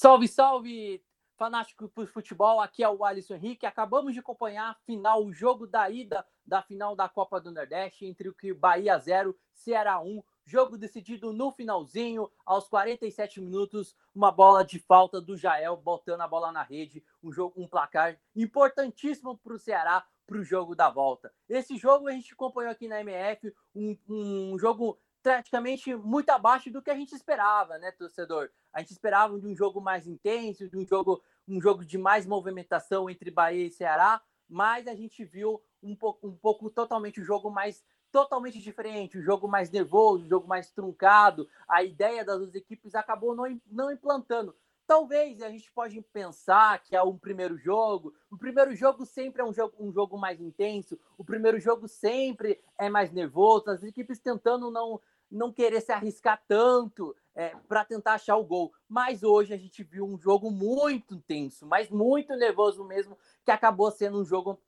Salve, salve, fanático por futebol. Aqui é o Alisson Henrique. Acabamos de acompanhar a final, o jogo da ida da final da Copa do Nordeste entre o que Bahia 0, Ceará 1. Jogo decidido no finalzinho, aos 47 minutos, uma bola de falta do Jael botando a bola na rede. Um jogo, um placar importantíssimo para o Ceará para o jogo da volta. Esse jogo a gente acompanhou aqui na MF, um, um jogo praticamente muito abaixo do que a gente esperava, né, torcedor? A gente esperava de um jogo mais intenso, de um jogo, um jogo de mais movimentação entre Bahia e Ceará, mas a gente viu um pouco, um pouco totalmente o um jogo mais totalmente diferente, o um jogo mais nervoso, o um jogo mais truncado. A ideia das duas equipes acabou não, não implantando. Talvez a gente pode pensar que é um primeiro jogo. O primeiro jogo sempre é um jogo, um jogo mais intenso. O primeiro jogo sempre é mais nervoso. As equipes tentando não, não querer se arriscar tanto é, para tentar achar o gol. Mas hoje a gente viu um jogo muito tenso, mas muito nervoso mesmo, que acabou sendo um jogo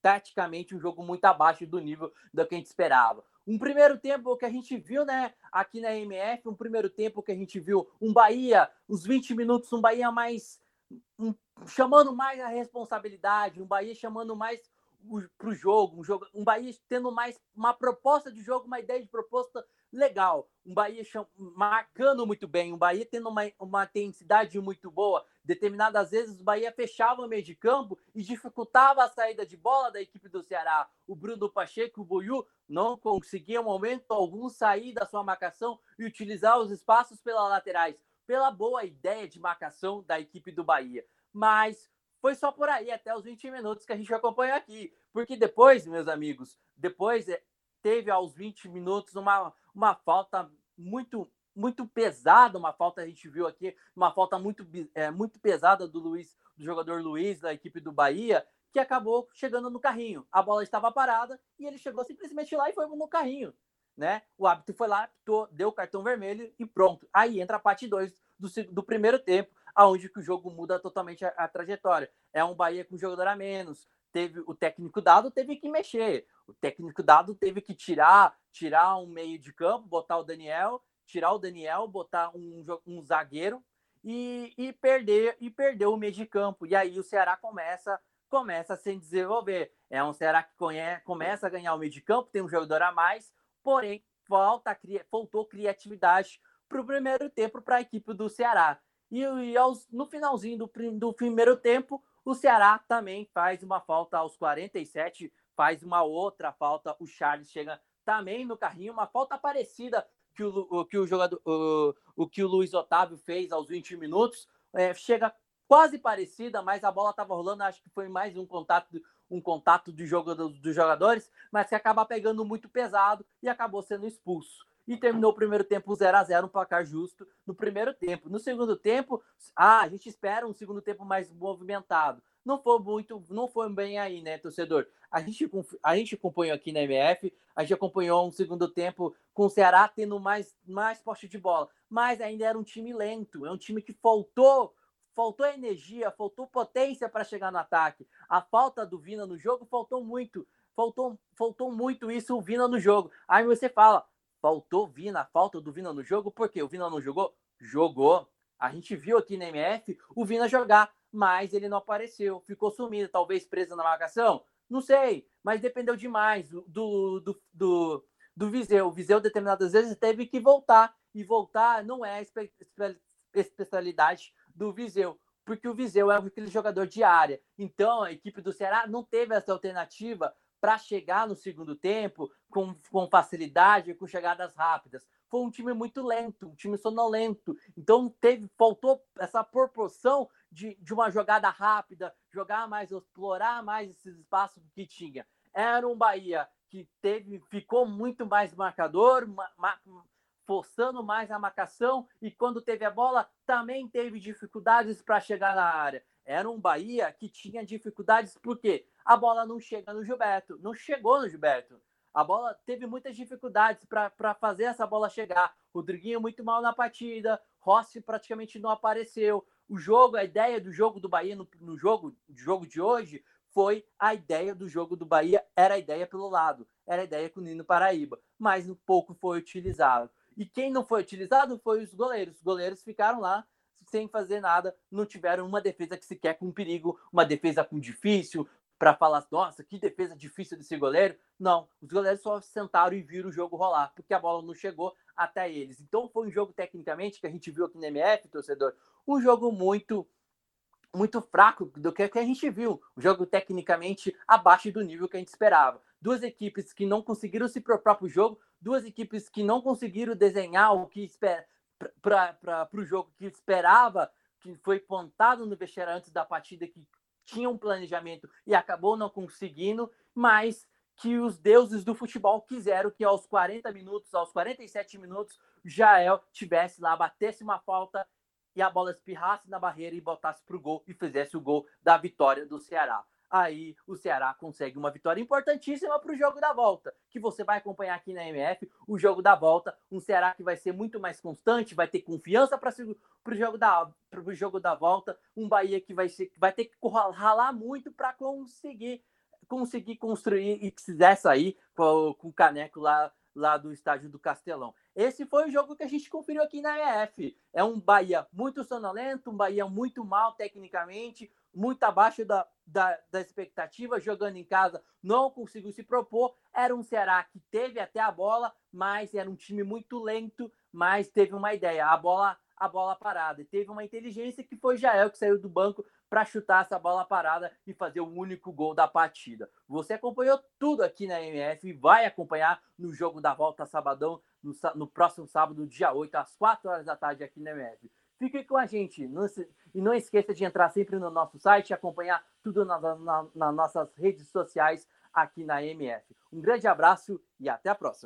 taticamente um jogo muito abaixo do nível do que a gente esperava. Um primeiro tempo que a gente viu, né, aqui na MF, um primeiro tempo que a gente viu um Bahia, uns 20 minutos, um Bahia mais um, chamando mais a responsabilidade, um Bahia chamando mais para o jogo, um jogo, um Bahia tendo mais uma proposta de jogo, uma ideia de proposta legal. Um Bahia marcando muito bem, um Bahia tendo uma, uma intensidade muito boa. Determinadas vezes o Bahia fechava o meio de campo e dificultava a saída de bola da equipe do Ceará. O Bruno Pacheco o Buiu não conseguiam, momento algum, sair da sua marcação e utilizar os espaços pelas laterais, pela boa ideia de marcação da equipe do Bahia. Mas foi só por aí, até os 20 minutos que a gente acompanha aqui. Porque depois, meus amigos, depois é, teve aos 20 minutos uma, uma falta muito muito pesada, uma falta a gente viu aqui, uma falta muito, é, muito pesada do Luiz, do jogador Luiz da equipe do Bahia, que acabou chegando no carrinho. A bola estava parada e ele chegou simplesmente lá e foi no carrinho, né? O árbitro foi lá, deu o cartão vermelho e pronto. Aí entra a parte 2 do, do primeiro tempo, aonde que o jogo muda totalmente a, a trajetória. É um Bahia com jogador a menos, teve o técnico dado teve que mexer. O técnico dado teve que tirar, tirar um meio de campo, botar o Daniel, tirar o Daniel, botar um, um zagueiro e, e perder e perder o meio de campo. E aí o Ceará começa começa a se desenvolver. É um Ceará que conhece, começa a ganhar o meio de campo, tem um jogador a mais, porém falta faltou criatividade para o primeiro tempo para a equipe do Ceará. E, e aos, no finalzinho do, do primeiro tempo, o Ceará também faz uma falta aos 47, faz uma outra falta. O Charles chega também no carrinho, uma falta parecida que o, que o jogador, o, o que o Luiz Otávio fez aos 20 minutos. É, chega quase parecida, mas a bola estava rolando. Acho que foi mais um contato, um contato jogo dos jogadores, mas que acaba pegando muito pesado e acabou sendo expulso e terminou o primeiro tempo 0 a 0 um placar justo no primeiro tempo. No segundo tempo, ah, a gente espera um segundo tempo mais movimentado. Não foi muito, não foi bem aí, né, torcedor? A gente, a gente acompanhou aqui na MF, a gente acompanhou um segundo tempo com o Ceará tendo mais, mais poste de bola, mas ainda era um time lento, é um time que faltou faltou energia, faltou potência para chegar no ataque. A falta do Vina no jogo faltou muito. Faltou, faltou muito isso o Vina no jogo. Aí você fala, faltou Vina, falta do Vina no jogo, porque o Vina não jogou? Jogou. A gente viu aqui na MF o Vina jogar, mas ele não apareceu, ficou sumido, talvez preso na marcação. Não sei, mas dependeu demais do, do, do, do Viseu. O Viseu, determinadas vezes, teve que voltar, e voltar não é espe especialidade do Viseu, porque o Viseu é aquele jogador de área. Então, a equipe do Ceará não teve essa alternativa para chegar no segundo tempo com, com facilidade, com chegadas rápidas. Foi um time muito lento, um time sonolento. Então teve, faltou essa proporção de, de uma jogada rápida, jogar mais, explorar mais esses espaços que tinha. Era um Bahia que teve, ficou muito mais marcador, ma, ma, forçando mais a marcação e quando teve a bola também teve dificuldades para chegar na área. Era um Bahia que tinha dificuldades porque a bola não chega no Gilberto, não chegou no Gilberto. A bola teve muitas dificuldades para fazer essa bola chegar. Rodriguinho muito mal na partida, Rossi praticamente não apareceu. O jogo, a ideia do jogo do Bahia no, no jogo, jogo de hoje foi a ideia do jogo do Bahia, era a ideia pelo lado, era a ideia com o Nino Paraíba, mas pouco foi utilizado. E quem não foi utilizado foi os goleiros. Os goleiros ficaram lá sem fazer nada, não tiveram uma defesa que sequer com perigo, uma defesa com difícil, para falar, nossa, que defesa difícil desse goleiro. Não, os goleiros só sentaram e viram o jogo rolar, porque a bola não chegou até eles. Então foi um jogo, tecnicamente, que a gente viu aqui no MF, torcedor, um jogo muito muito fraco do que, a gente viu. Um jogo tecnicamente abaixo do nível que a gente esperava. Duas equipes que não conseguiram se propor para o jogo, duas equipes que não conseguiram desenhar o que espera para o jogo que esperava, que foi pontado no vestiário antes da partida, que tinha um planejamento e acabou não conseguindo, mas que os deuses do futebol quiseram que aos 40 minutos, aos 47 minutos, Jael tivesse lá, batesse uma falta e a bola espirrasse na barreira e botasse para o gol e fizesse o gol da vitória do Ceará. Aí o Ceará consegue uma vitória importantíssima para o jogo da volta, que você vai acompanhar aqui na MF, o jogo da volta, um Ceará que vai ser muito mais constante, vai ter confiança para o jogo da jogo da volta, um Bahia que vai ser vai ter que ralar muito para conseguir conseguir construir e quiser sair com, com o caneco lá lá do estádio do Castelão. Esse foi o jogo que a gente conferiu aqui na EF. É um Bahia muito sonolento, um Bahia muito mal tecnicamente, muito abaixo da, da, da, expectativa, jogando em casa, não conseguiu se propor. Era um Ceará que teve até a bola, mas era um time muito lento, mas teve uma ideia. A bola a bola parada. E teve uma inteligência que foi Jael que saiu do banco para chutar essa bola parada e fazer o único gol da partida. Você acompanhou tudo aqui na MF e vai acompanhar no jogo da volta sabadão, no, no próximo sábado, dia 8, às 4 horas da tarde aqui na MF. Fique com a gente não se, e não esqueça de entrar sempre no nosso site e acompanhar tudo nas na, na nossas redes sociais aqui na MF. Um grande abraço e até a próxima.